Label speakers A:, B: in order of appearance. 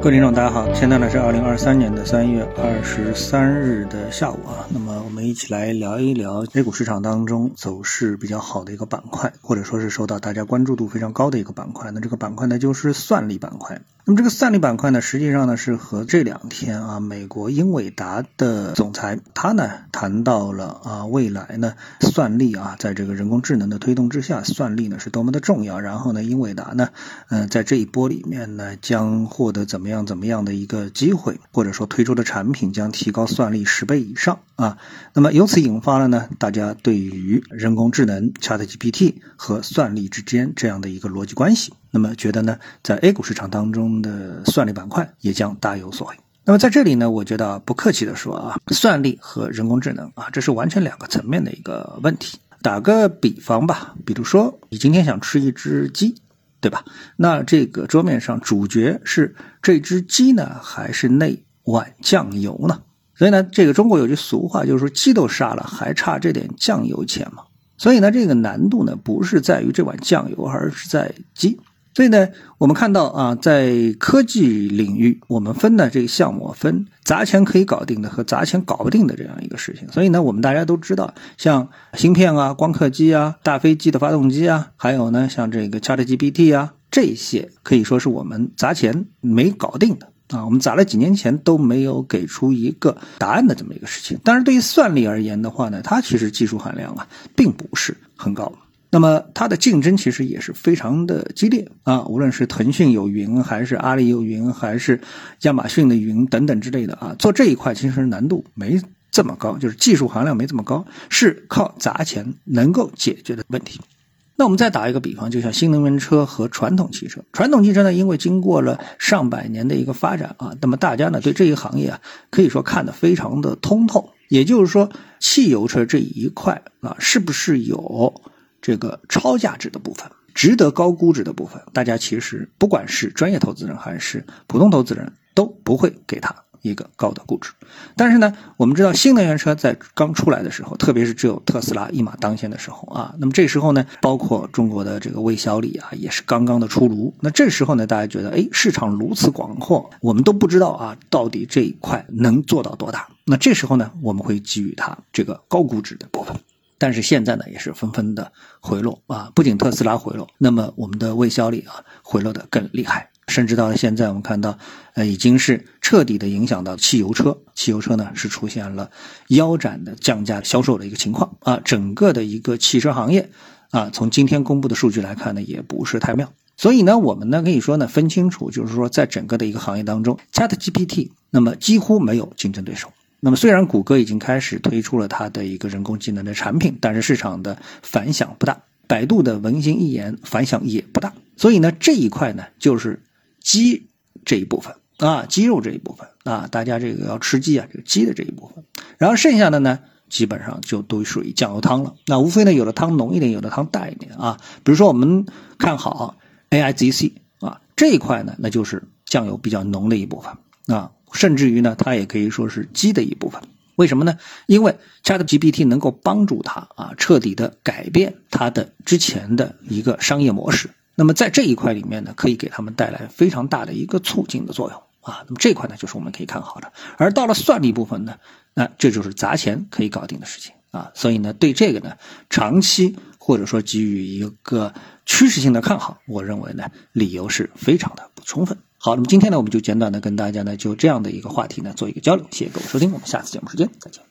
A: 各位听众，大家好，现在呢是二零二三年的三月二十三日的下午啊。那么我们一起来聊一聊 A 股市场当中走势比较好的一个板块，或者说是受到大家关注度非常高的一个板块。那这个板块呢就是算力板块。那么这个算力板块呢，实际上呢是和这两天啊，美国英伟达的总裁他呢谈到了啊，未来呢算力啊，在这个人工智能的推动之下，算力呢是多么的重要。然后呢，英伟达呢，嗯，在这一波里面呢，将获得怎么样怎么样的一个机会，或者说推出的产品将提高算力十倍以上啊。那么由此引发了呢，大家对于人工智能 ChatGPT 和算力之间这样的一个逻辑关系。那么觉得呢，在 A 股市场当中的算力板块也将大有所为。那么在这里呢，我觉得不客气的说啊，算力和人工智能啊，这是完全两个层面的一个问题。打个比方吧，比如说你今天想吃一只鸡，对吧？那这个桌面上主角是这只鸡呢，还是那碗酱油呢？所以呢，这个中国有句俗话，就是说鸡都杀了，还差这点酱油钱吗？所以呢，这个难度呢，不是在于这碗酱油，而是在鸡。所以呢，我们看到啊，在科技领域，我们分的这个项目分砸钱可以搞定的和砸钱搞不定的这样一个事情。所以呢，我们大家都知道，像芯片啊、光刻机啊、大飞机的发动机啊，还有呢，像这个 ChatGPT 啊，这些可以说是我们砸钱没搞定的啊。我们砸了几年前都没有给出一个答案的这么一个事情。但是，对于算力而言的话呢，它其实技术含量啊，并不是很高。那么它的竞争其实也是非常的激烈啊，无论是腾讯有云，还是阿里有云，还是亚马逊的云等等之类的啊，做这一块其实难度没这么高，就是技术含量没这么高，是靠砸钱能够解决的问题。那我们再打一个比方，就像新能源车和传统汽车，传统汽车呢，因为经过了上百年的一个发展啊，那么大家呢对这一行业啊，可以说看得非常的通透。也就是说，汽油车这一块啊，是不是有？这个超价值的部分，值得高估值的部分，大家其实不管是专业投资人还是普通投资人，都不会给他一个高的估值。但是呢，我们知道新能源车在刚出来的时候，特别是只有特斯拉一马当先的时候啊，那么这时候呢，包括中国的这个魏小李啊，也是刚刚的出炉。那这时候呢，大家觉得，哎，市场如此广阔，我们都不知道啊，到底这一块能做到多大？那这时候呢，我们会给予它这个高估值的部分。但是现在呢，也是纷纷的回落啊！不仅特斯拉回落，那么我们的未销力啊，回落的更厉害。甚至到了现在，我们看到，呃，已经是彻底的影响到汽油车。汽油车呢，是出现了腰斩的降价销售的一个情况啊！整个的一个汽车行业啊，从今天公布的数据来看呢，也不是太妙。所以呢，我们呢可以说呢，分清楚，就是说，在整个的一个行业当中，ChatGPT 那么几乎没有竞争对手。那么，虽然谷歌已经开始推出了它的一个人工智能的产品，但是市场的反响不大。百度的文心一言反响也不大。所以呢，这一块呢，就是鸡这一部分啊，鸡肉这一部分啊，大家这个要吃鸡啊，这个鸡的这一部分。然后剩下的呢，基本上就都属于酱油汤了。那无非呢，有的汤浓一点，有的汤淡一点啊。比如说，我们看好 AIGC 啊这一块呢，那就是酱油比较浓的一部分啊。甚至于呢，它也可以说是鸡的一部分。为什么呢？因为 ChatGPT 能够帮助它啊，彻底的改变它的之前的一个商业模式。那么在这一块里面呢，可以给他们带来非常大的一个促进的作用啊。那么这块呢，就是我们可以看好的。而到了算力部分呢，那这就是砸钱可以搞定的事情啊。所以呢，对这个呢，长期或者说给予一个趋势性的看好，我认为呢，理由是非常的不充分。好，那么今天呢，我们就简短的跟大家呢，就这样的一个话题呢，做一个交流。谢谢各位收听，我们下次节目时间再见。